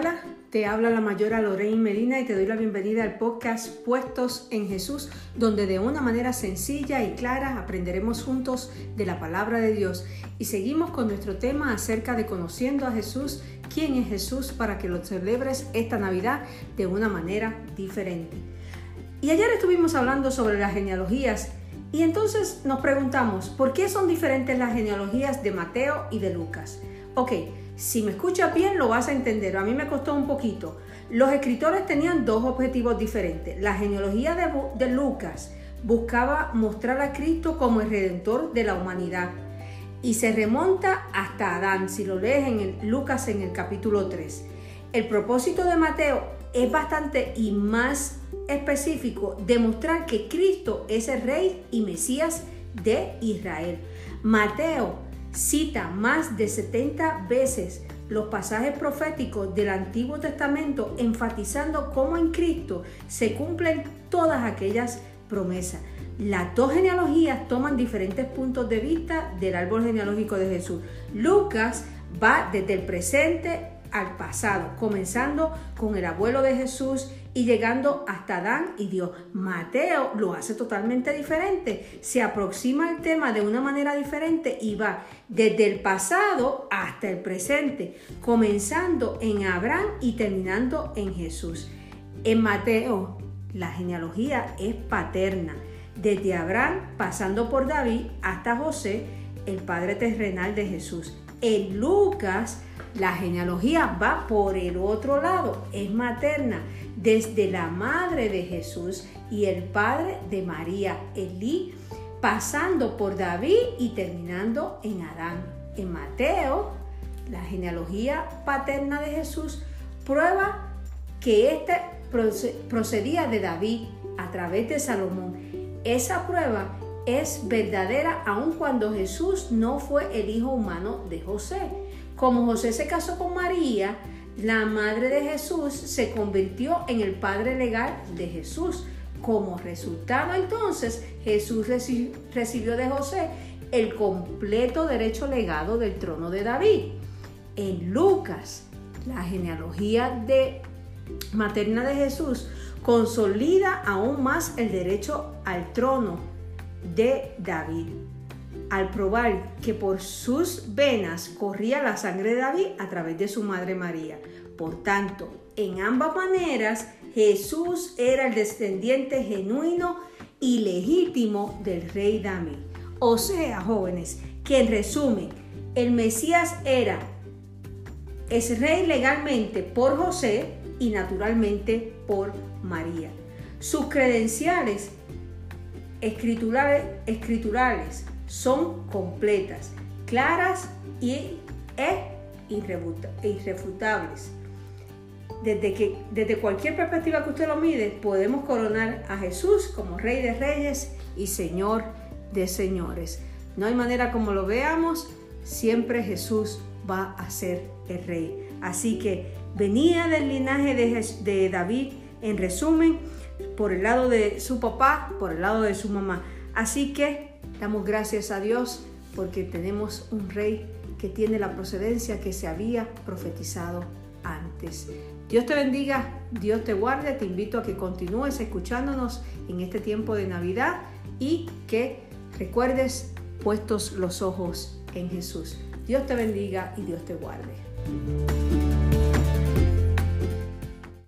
Hola, te habla la mayora Lorraine Medina y te doy la bienvenida al podcast Puestos en Jesús, donde de una manera sencilla y clara aprenderemos juntos de la palabra de Dios y seguimos con nuestro tema acerca de conociendo a Jesús, quién es Jesús para que lo celebres esta Navidad de una manera diferente. Y ayer estuvimos hablando sobre las genealogías y entonces nos preguntamos, ¿por qué son diferentes las genealogías de Mateo y de Lucas? Ok, si me escuchas bien lo vas a entender, a mí me costó un poquito. Los escritores tenían dos objetivos diferentes. La genealogía de, Lucas buscaba mostrar a Cristo como el redentor de la humanidad y se remonta hasta Adán, si lo lees en Lucas en el capítulo 3. El propósito de Mateo es bastante y más específico, demostrar que Cristo es el rey y Mesías de Israel. Mateo cita más de 70 veces los pasajes proféticos del Antiguo Testamento enfatizando cómo en Cristo se cumplen todas aquellas promesas. Las dos genealogías toman diferentes puntos de vista del árbol genealógico de Jesús. Lucas va desde el presente al pasado, comenzando con el abuelo de Jesús y llegando hasta Adán y Dios. Mateo lo hace totalmente diferente, se aproxima al tema de una manera diferente y va desde el pasado hasta el presente, comenzando en Abraham y terminando en Jesús. En Mateo, la genealogía es paterna, desde Abraham pasando por David hasta José, el padre terrenal de Jesús. En Lucas, la genealogía va por el otro lado, es materna, desde la madre de Jesús y el padre de María, Elí, pasando por David y terminando en Adán. En Mateo, la genealogía paterna de Jesús prueba que éste procedía de David a través de Salomón. Esa prueba es verdadera aun cuando Jesús no fue el hijo humano de José. Como José se casó con María, la madre de Jesús se convirtió en el padre legal de Jesús. Como resultado entonces, Jesús recibió de José el completo derecho legado del trono de David. En Lucas, la genealogía de materna de Jesús consolida aún más el derecho al trono de David al probar que por sus venas corría la sangre de David a través de su madre María. Por tanto, en ambas maneras, Jesús era el descendiente genuino y legítimo del rey David. O sea, jóvenes, que en resumen, el Mesías era, es rey legalmente por José y naturalmente por María. Sus credenciales escriturales, escriturales son completas, claras y, e irrefutables. Desde, que, desde cualquier perspectiva que usted lo mide, podemos coronar a Jesús como Rey de Reyes y Señor de Señores. No hay manera como lo veamos, siempre Jesús va a ser el Rey. Así que venía del linaje de, de David, en resumen, por el lado de su papá, por el lado de su mamá. Así que Damos gracias a Dios porque tenemos un rey que tiene la procedencia que se había profetizado antes. Dios te bendiga, Dios te guarde, te invito a que continúes escuchándonos en este tiempo de Navidad y que recuerdes puestos los ojos en Jesús. Dios te bendiga y Dios te guarde.